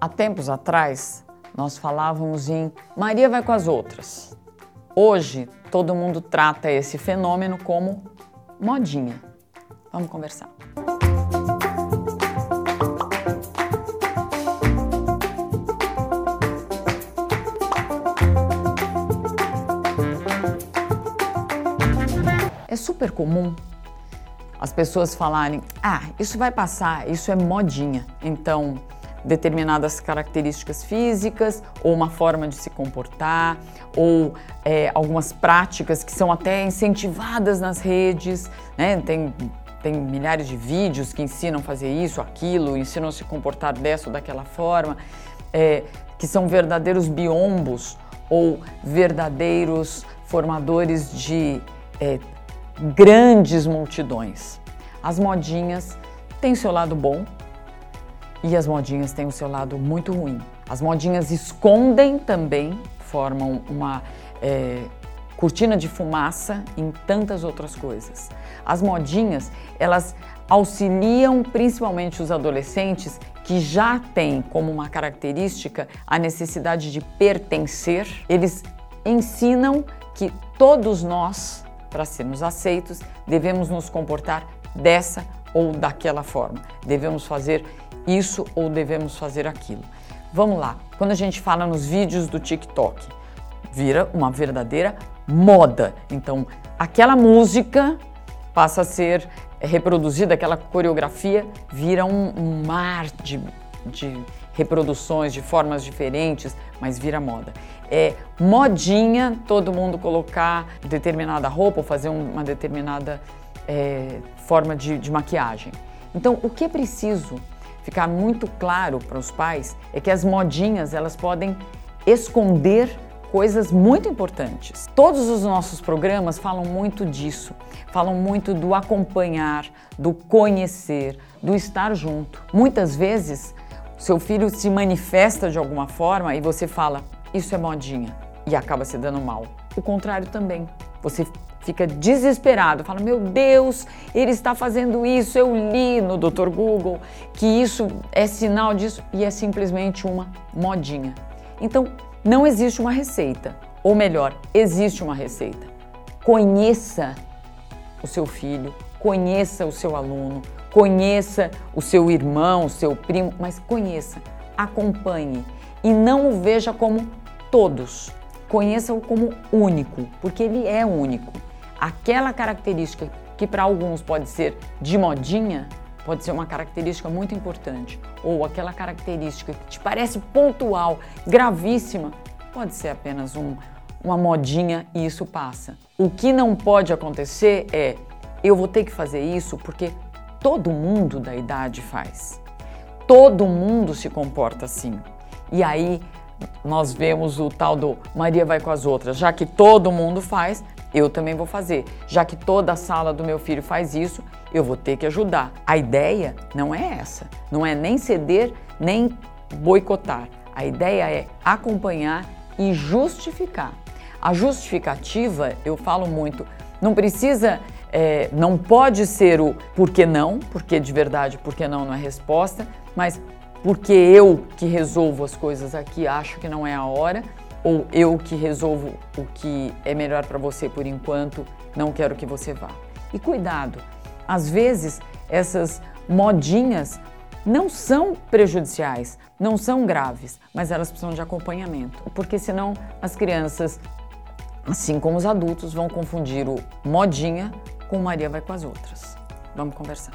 Há tempos atrás, nós falávamos em Maria vai com as outras. Hoje, todo mundo trata esse fenômeno como modinha. Vamos conversar. É super comum as pessoas falarem: ah, isso vai passar, isso é modinha. Então, determinadas características físicas, ou uma forma de se comportar, ou é, algumas práticas que são até incentivadas nas redes, né? Tem, tem milhares de vídeos que ensinam a fazer isso, aquilo, ensinam a se comportar dessa ou daquela forma, é, que são verdadeiros biombos ou verdadeiros formadores de é, grandes multidões. As modinhas têm seu lado bom, e as modinhas têm o seu lado muito ruim. As modinhas escondem também, formam uma é, cortina de fumaça em tantas outras coisas. As modinhas, elas auxiliam principalmente os adolescentes que já têm como uma característica a necessidade de pertencer. Eles ensinam que todos nós, para sermos aceitos, devemos nos comportar dessa ou daquela forma. Devemos fazer isso ou devemos fazer aquilo. Vamos lá, quando a gente fala nos vídeos do TikTok, vira uma verdadeira moda. Então, aquela música passa a ser reproduzida, aquela coreografia vira um, um mar de, de reproduções de formas diferentes, mas vira moda. É modinha todo mundo colocar determinada roupa ou fazer uma determinada é, forma de, de maquiagem. Então, o que é preciso ficar muito claro para os pais é que as modinhas elas podem esconder coisas muito importantes. Todos os nossos programas falam muito disso, falam muito do acompanhar, do conhecer, do estar junto. Muitas vezes, seu filho se manifesta de alguma forma e você fala: "Isso é modinha" e acaba se dando mal. O contrário também. Você fica desesperado, fala: Meu Deus, ele está fazendo isso. Eu li no Dr. Google que isso é sinal disso e é simplesmente uma modinha. Então, não existe uma receita, ou melhor, existe uma receita. Conheça o seu filho, conheça o seu aluno, conheça o seu irmão, o seu primo, mas conheça, acompanhe e não o veja como todos. Conheça-o como único, porque ele é único aquela característica que para alguns pode ser de modinha, pode ser uma característica muito importante, ou aquela característica que te parece pontual, gravíssima, pode ser apenas um, uma modinha e isso passa. O que não pode acontecer é eu vou ter que fazer isso porque todo mundo da idade faz. Todo mundo se comporta assim. E aí nós vemos o tal do Maria vai com as outras, já que todo mundo faz, eu também vou fazer. Já que toda a sala do meu filho faz isso, eu vou ter que ajudar. A ideia não é essa, não é nem ceder, nem boicotar. A ideia é acompanhar e justificar. A justificativa, eu falo muito, não precisa, é, não pode ser o porquê não, porque de verdade, porque não não é resposta, mas porque eu que resolvo as coisas aqui acho que não é a hora ou eu que resolvo o que é melhor para você por enquanto, não quero que você vá. E cuidado, às vezes essas modinhas não são prejudiciais, não são graves, mas elas precisam de acompanhamento, porque senão as crianças, assim como os adultos, vão confundir o modinha com Maria vai com as outras. Vamos conversar.